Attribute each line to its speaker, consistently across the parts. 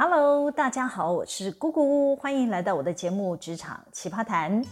Speaker 1: Hello，大家好，我是姑姑，欢迎来到我的节目《职场奇葩谈》。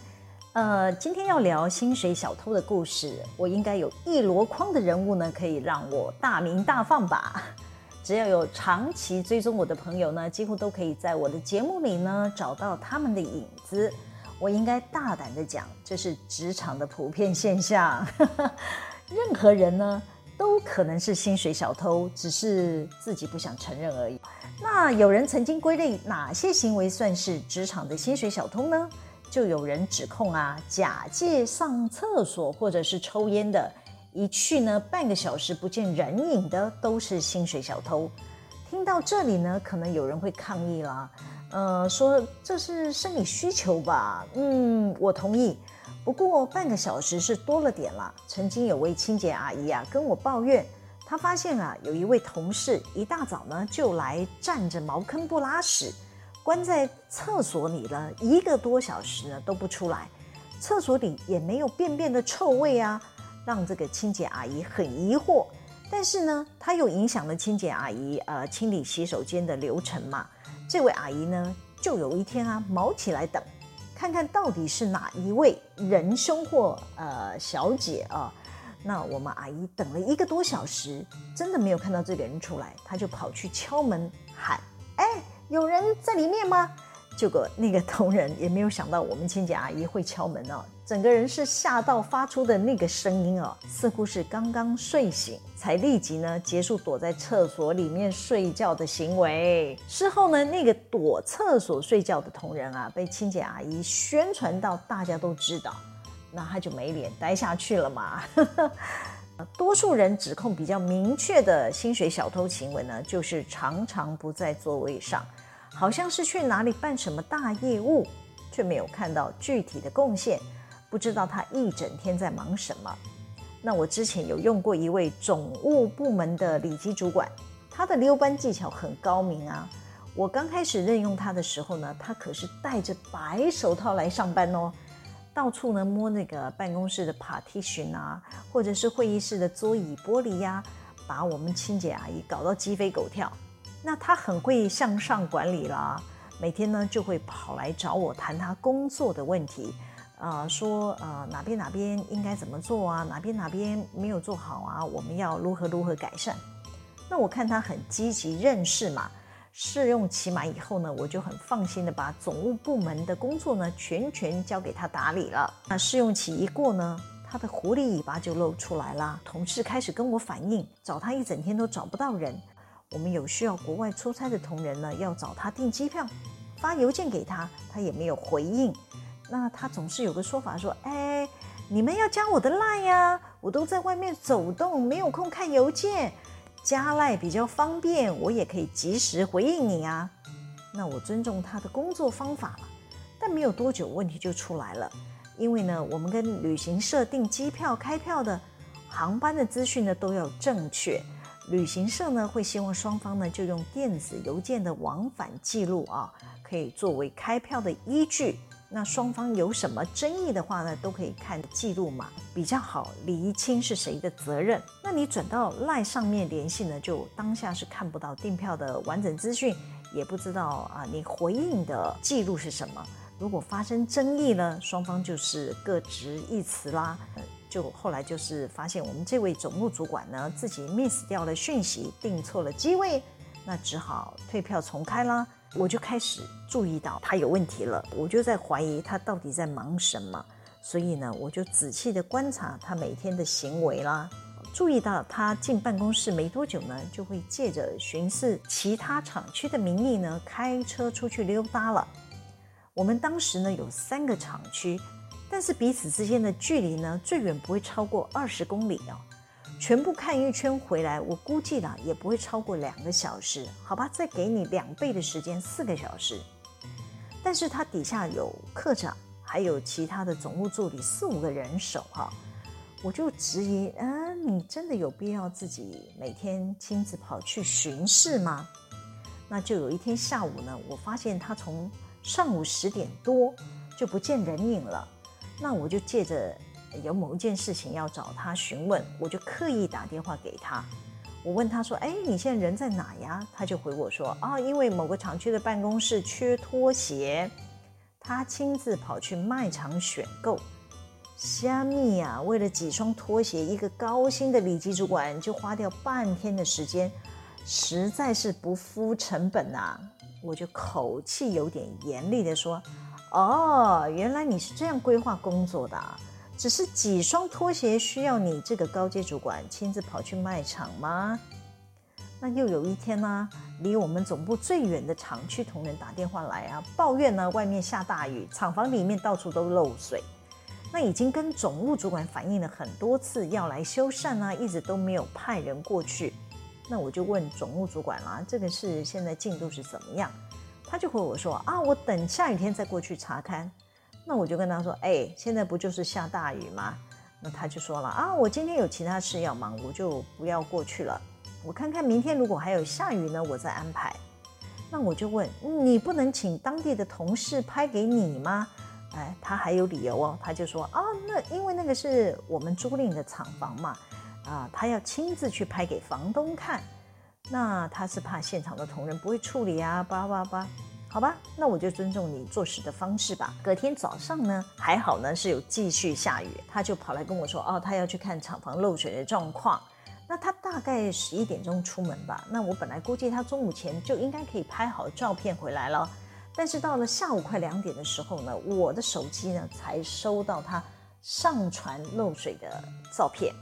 Speaker 1: 呃，今天要聊薪水小偷的故事，我应该有一箩筐的人物呢，可以让我大鸣大放吧？只要有长期追踪我的朋友呢，几乎都可以在我的节目里呢找到他们的影子。我应该大胆的讲，这是职场的普遍现象。任何人呢，都可能是薪水小偷，只是自己不想承认而已。那有人曾经归类哪些行为算是职场的薪水小偷呢？就有人指控啊，假借上厕所或者是抽烟的，一去呢半个小时不见人影的，都是薪水小偷。听到这里呢，可能有人会抗议啦，呃，说这是生理需求吧？嗯，我同意。不过半个小时是多了点了。曾经有位清洁阿姨啊跟我抱怨，她发现啊有一位同事一大早呢就来占着茅坑不拉屎，关在厕所里了一个多小时呢都不出来，厕所里也没有便便的臭味啊，让这个清洁阿姨很疑惑。但是呢，她又影响了清洁阿姨呃清理洗手间的流程嘛。这位阿姨呢就有一天啊毛起来等。看看到底是哪一位仁兄或呃小姐啊？那我们阿姨等了一个多小时，真的没有看到这个人出来，她就跑去敲门喊：“哎，有人在里面吗？”结果那个同仁也没有想到我们清洁阿姨会敲门哦，整个人是吓到发出的那个声音哦，似乎是刚刚睡醒，才立即呢结束躲在厕所里面睡觉的行为。事后呢，那个躲厕所睡觉的同仁啊，被清洁阿姨宣传到大家都知道，那他就没脸待下去了嘛。多数人指控比较明确的薪水小偷行为呢，就是常常不在座位上。好像是去哪里办什么大业务，却没有看到具体的贡献，不知道他一整天在忙什么。那我之前有用过一位总务部门的里级主管，他的溜班技巧很高明啊。我刚开始任用他的时候呢，他可是戴着白手套来上班哦，到处呢摸那个办公室的 partition 啊，或者是会议室的桌椅玻璃呀，把我们清洁阿姨搞到鸡飞狗跳。那他很会向上管理啦，每天呢就会跑来找我谈他工作的问题，呃，说呃哪边哪边应该怎么做啊，哪边哪边没有做好啊，我们要如何如何改善。那我看他很积极认识嘛，试用期满以后呢，我就很放心的把总务部门的工作呢全权交给他打理了。那试用期一过呢，他的狐狸尾巴就露出来了，同事开始跟我反映，找他一整天都找不到人。我们有需要国外出差的同仁呢，要找他订机票，发邮件给他，他也没有回应。那他总是有个说法说：“哎，你们要加我的 line 呀，我都在外面走动，没有空看邮件，加 line 比较方便，我也可以及时回应你啊。”那我尊重他的工作方法了，但没有多久问题就出来了，因为呢，我们跟旅行社订机票、开票的航班的资讯呢都要正确。旅行社呢会希望双方呢就用电子邮件的往返记录啊，可以作为开票的依据。那双方有什么争议的话呢，都可以看记录嘛，比较好厘清是谁的责任。那你转到 LINE 上面联系呢，就当下是看不到订票的完整资讯，也不知道啊你回应的记录是什么。如果发生争议呢，双方就是各执一词啦。就后来就是发现我们这位总务主管呢，自己 miss 掉了讯息，订错了机位，那只好退票重开啦。我就开始注意到他有问题了，我就在怀疑他到底在忙什么。所以呢，我就仔细的观察他每天的行为啦，注意到他进办公室没多久呢，就会借着巡视其他厂区的名义呢，开车出去溜达了。我们当时呢有三个厂区。但是彼此之间的距离呢，最远不会超过二十公里哦。全部看一圈回来，我估计呢也不会超过两个小时，好吧？再给你两倍的时间，四个小时。但是他底下有科长，还有其他的总务助理四五个人手哈，我就质疑，嗯，你真的有必要自己每天亲自跑去巡视吗？那就有一天下午呢，我发现他从上午十点多就不见人影了。那我就借着有某一件事情要找他询问，我就刻意打电话给他。我问他说：“哎，你现在人在哪呀？”他就回我说：“啊，因为某个厂区的办公室缺拖鞋，他亲自跑去卖场选购。虾米呀，为了几双拖鞋，一个高薪的里级主管就花掉半天的时间，实在是不敷成本呐。”我就口气有点严厉地说：“哦，原来你是这样规划工作的啊。”只是几双拖鞋需要你这个高阶主管亲自跑去卖场吗？那又有一天呢，离我们总部最远的厂区同仁打电话来啊，抱怨呢外面下大雨，厂房里面到处都漏水。那已经跟总务主管反映了很多次，要来修缮啊，一直都没有派人过去。那我就问总务主管啦，这个事现在进度是怎么样？他就回我说啊，我等下雨天再过去查看。那我就跟他说，哎，现在不就是下大雨吗？那他就说了啊，我今天有其他事要忙，我就不要过去了。我看看明天如果还有下雨呢，我再安排。那我就问，你不能请当地的同事拍给你吗？哎，他还有理由哦，他就说啊，那因为那个是我们租赁的厂房嘛，啊，他要亲自去拍给房东看。那他是怕现场的同仁不会处理啊，叭叭叭。好吧，那我就尊重你做事的方式吧。隔天早上呢，还好呢是有继续下雨，他就跑来跟我说，哦，他要去看厂房漏水的状况。那他大概十一点钟出门吧。那我本来估计他中午前就应该可以拍好照片回来了，但是到了下午快两点的时候呢，我的手机呢才收到他上传漏水的照片。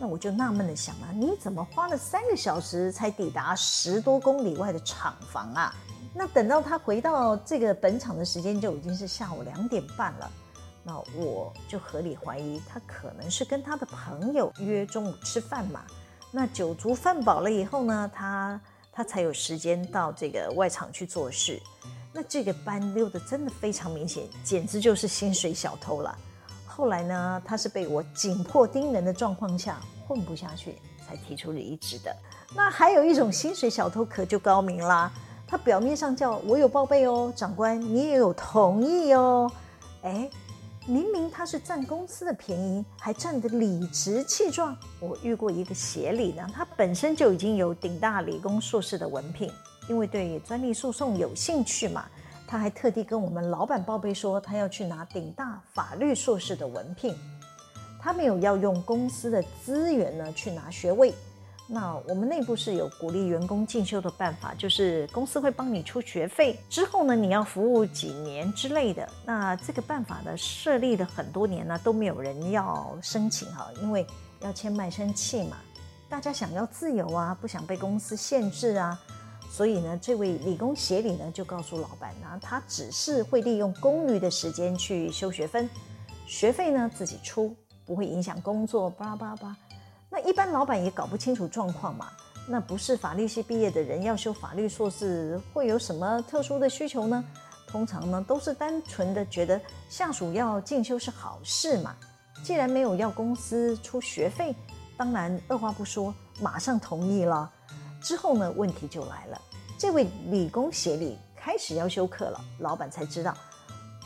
Speaker 1: 那我就纳闷的想啊，你怎么花了三个小时才抵达十多公里外的厂房啊？那等到他回到这个本场的时间就已经是下午两点半了，那我就合理怀疑他可能是跟他的朋友约中午吃饭嘛。那酒足饭饱了以后呢，他他才有时间到这个外场去做事。那这个班溜得真的非常明显，简直就是薪水小偷了。后来呢，他是被我紧迫盯人的状况下混不下去，才提出离职的。那还有一种薪水小偷可就高明啦。他表面上叫我有报备哦，长官你也有同意哦，哎，明明他是占公司的便宜，还占得理直气壮。我遇过一个协理呢，他本身就已经有顶大理工硕士的文凭，因为对专利诉讼有兴趣嘛，他还特地跟我们老板报备说他要去拿顶大法律硕士的文凭，他没有要用公司的资源呢去拿学位。那我们内部是有鼓励员工进修的办法，就是公司会帮你出学费，之后呢，你要服务几年之类的。那这个办法呢，设立了很多年呢，都没有人要申请哈，因为要签卖身契嘛，大家想要自由啊，不想被公司限制啊，所以呢，这位理工协理呢就告诉老板呢，他只是会利用公余的时间去修学分，学费呢自己出，不会影响工作，巴拉巴拉巴。那一般老板也搞不清楚状况嘛。那不是法律系毕业的人要修法律硕士，会有什么特殊的需求呢？通常呢都是单纯的觉得下属要进修是好事嘛。既然没有要公司出学费，当然二话不说马上同意了。之后呢问题就来了，这位理工协理开始要修课了，老板才知道，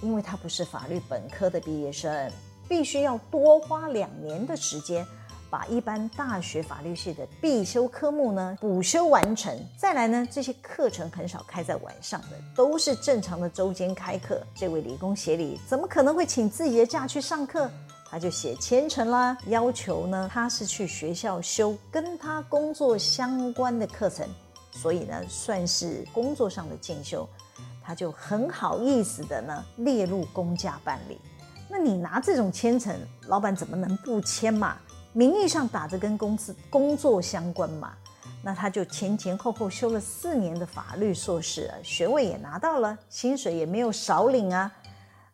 Speaker 1: 因为他不是法律本科的毕业生，必须要多花两年的时间。把一般大学法律系的必修科目呢补修完成，再来呢，这些课程很少开在晚上的，都是正常的周间开课。这位理工协理怎么可能会请自己的假去上课？他就写签呈啦，要求呢他是去学校修跟他工作相关的课程，所以呢算是工作上的进修，他就很好意思的呢列入公假办理。那你拿这种签呈，老板怎么能不签嘛？名义上打着跟公司工作相关嘛，那他就前前后后修了四年的法律硕士，学位也拿到了，薪水也没有少领啊，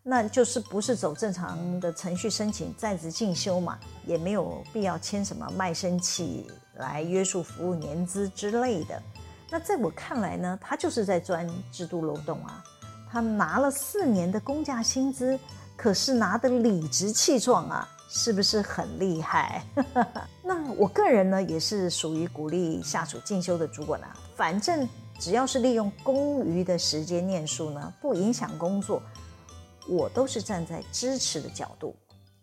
Speaker 1: 那就是不是走正常的程序申请在职进修嘛，也没有必要签什么卖身契来约束服务年资之类的。那在我看来呢，他就是在钻制度漏洞啊，他拿了四年的公价薪资，可是拿得理直气壮啊。是不是很厉害？那我个人呢，也是属于鼓励下属进修的主管啊。反正只要是利用公余的时间念书呢，不影响工作，我都是站在支持的角度。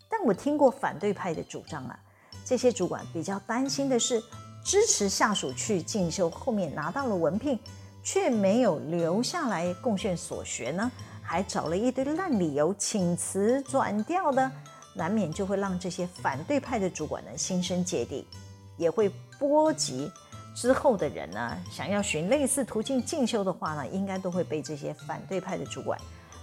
Speaker 1: 但我听过反对派的主张啊，这些主管比较担心的是，支持下属去进修，后面拿到了文凭，却没有留下来贡献所学呢？还找了一堆烂理由请辞转调的，难免就会让这些反对派的主管呢心生芥蒂，也会波及之后的人呢，想要寻类似途径进修的话呢，应该都会被这些反对派的主管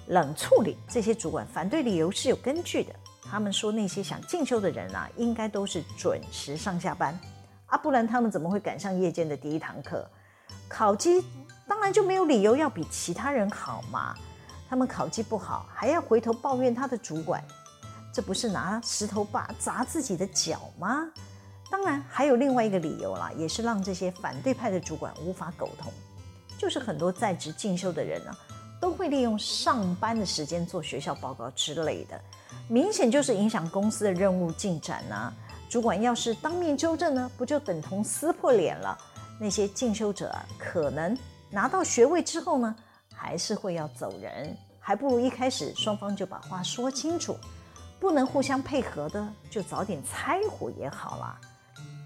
Speaker 1: 冷处理。这些主管反对理由是有根据的，他们说那些想进修的人啊，应该都是准时上下班啊，不然他们怎么会赶上夜间的第一堂课？考绩当然就没有理由要比其他人好嘛。他们考绩不好，还要回头抱怨他的主管，这不是拿石头把砸自己的脚吗？当然，还有另外一个理由啦，也是让这些反对派的主管无法苟同，就是很多在职进修的人呢，都会利用上班的时间做学校报告之类的，明显就是影响公司的任务进展呐。主管要是当面纠正呢，不就等同撕破脸了？那些进修者，可能拿到学位之后呢，还是会要走人，还不如一开始双方就把话说清楚，不能互相配合的，就早点拆伙也好啦。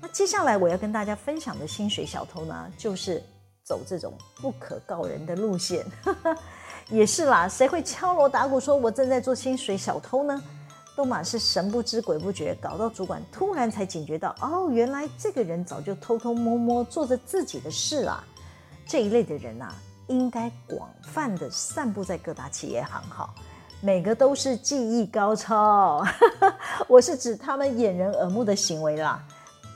Speaker 1: 那接下来我要跟大家分享的薪水小偷呢，就是走这种不可告人的路线，也是啦。谁会敲锣打鼓说我正在做薪水小偷呢？都嘛是神不知鬼不觉，搞到主管突然才警觉到，哦，原来这个人早就偷偷摸摸做着自己的事啦。这一类的人啊，应该广泛的散布在各大企业行号，每个都是技艺高超。我是指他们掩人耳目的行为啦。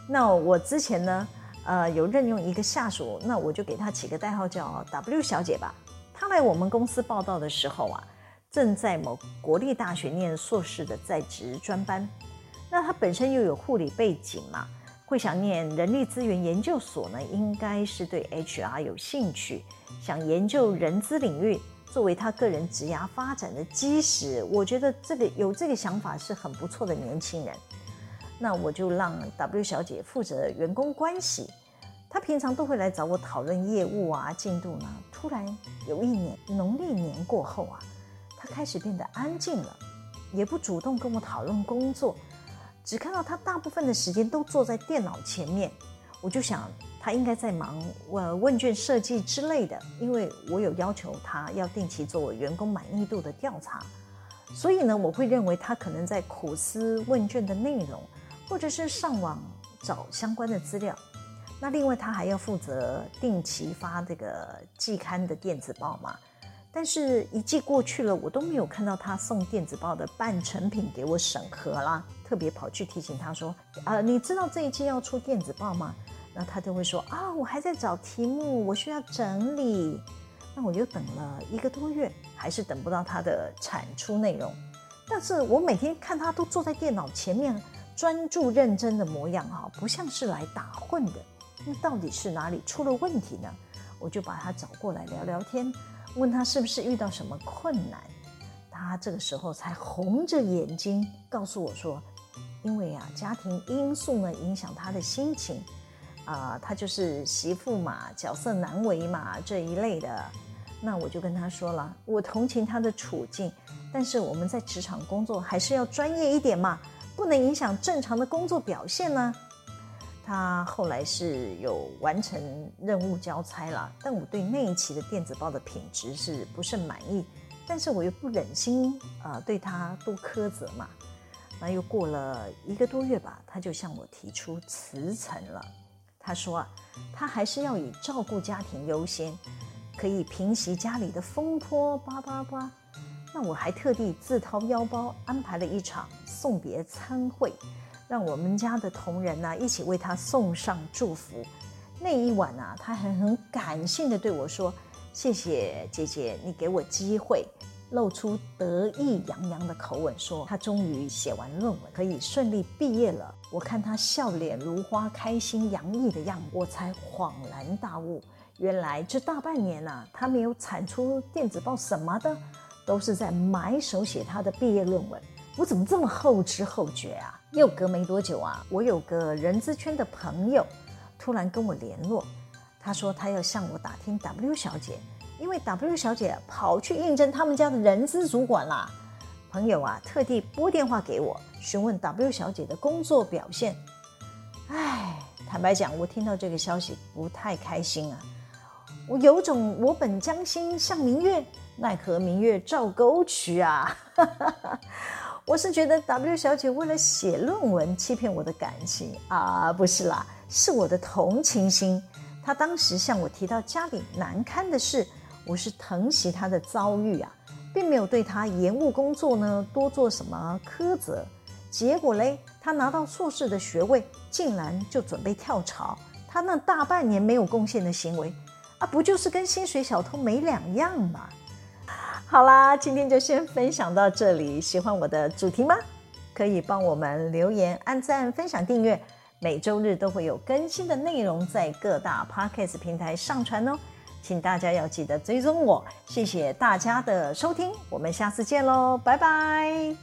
Speaker 1: 那我之前呢，呃，有任用一个下属，那我就给他起个代号叫 W 小姐吧。她来我们公司报道的时候啊，正在某国立大学念硕士的在职专班。那他本身又有护理背景嘛，会想念人力资源研究所呢，应该是对 HR 有兴趣，想研究人资领域作为他个人职涯发展的基石。我觉得这个有这个想法是很不错的年轻人。那我就让 W 小姐负责员工关系，她平常都会来找我讨论业务啊进度呢。突然有一年农历年过后啊，开始变得安静了，也不主动跟我讨论工作，只看到他大部分的时间都坐在电脑前面。我就想他应该在忙问问卷设计之类的，因为我有要求他要定期做员工满意度的调查，所以呢，我会认为他可能在苦思问卷的内容。或者是上网找相关的资料，那另外他还要负责定期发这个季刊的电子报嘛？但是，一季过去了，我都没有看到他送电子报的半成品给我审核啦。特别跑去提醒他说：“啊、呃，你知道这一季要出电子报吗？”那他就会说：“啊，我还在找题目，我需要整理。”那我就等了一个多月，还是等不到他的产出内容。但是我每天看他都坐在电脑前面。专注认真的模样哈，不像是来打混的。那到底是哪里出了问题呢？我就把他找过来聊聊天，问他是不是遇到什么困难。他这个时候才红着眼睛告诉我说：“因为啊，家庭因素呢影响他的心情啊，他就是媳妇嘛，角色难为嘛这一类的。”那我就跟他说了，我同情他的处境，但是我们在职场工作还是要专业一点嘛。不能影响正常的工作表现呢。他后来是有完成任务交差了，但我对那一期的电子报的品质是不甚满意。但是我又不忍心啊、对他多苛责嘛。那又过了一个多月吧，他就向我提出辞呈了。他说啊，他还是要以照顾家庭优先，可以平息家里的风波。叭叭叭。那我还特地自掏腰包安排了一场送别餐会，让我们家的同仁呢一起为他送上祝福。那一晚啊，他还很感性的对我说：“谢谢姐姐，你给我机会。”露出得意洋洋的口吻说：“他终于写完论文，可以顺利毕业了。”我看他笑脸如花、开心洋溢的样子，我才恍然大悟，原来这大半年啊，他没有产出电子报什么的。都是在埋首写他的毕业论文，我怎么这么后知后觉啊？又隔没多久啊，我有个人资圈的朋友突然跟我联络，他说他要向我打听 W 小姐，因为 W 小姐跑去应征他们家的人资主管啦。朋友啊，特地拨电话给我询问 W 小姐的工作表现。哎，坦白讲，我听到这个消息不太开心啊。我有种我本将心向明月，奈何明月照沟渠啊。我是觉得 W 小姐为了写论文欺骗我的感情啊，不是啦，是我的同情心。她当时向我提到家里难堪的事，我是疼惜她的遭遇啊，并没有对她延误工作呢多做什么苛责。结果嘞，她拿到硕士的学位，竟然就准备跳槽。她那大半年没有贡献的行为。啊，不就是跟薪水小偷没两样吗？好啦，今天就先分享到这里。喜欢我的主题吗？可以帮我们留言、按赞、分享、订阅。每周日都会有更新的内容在各大 Podcast 平台上传哦，请大家要记得追踪我。谢谢大家的收听，我们下次见喽，拜拜。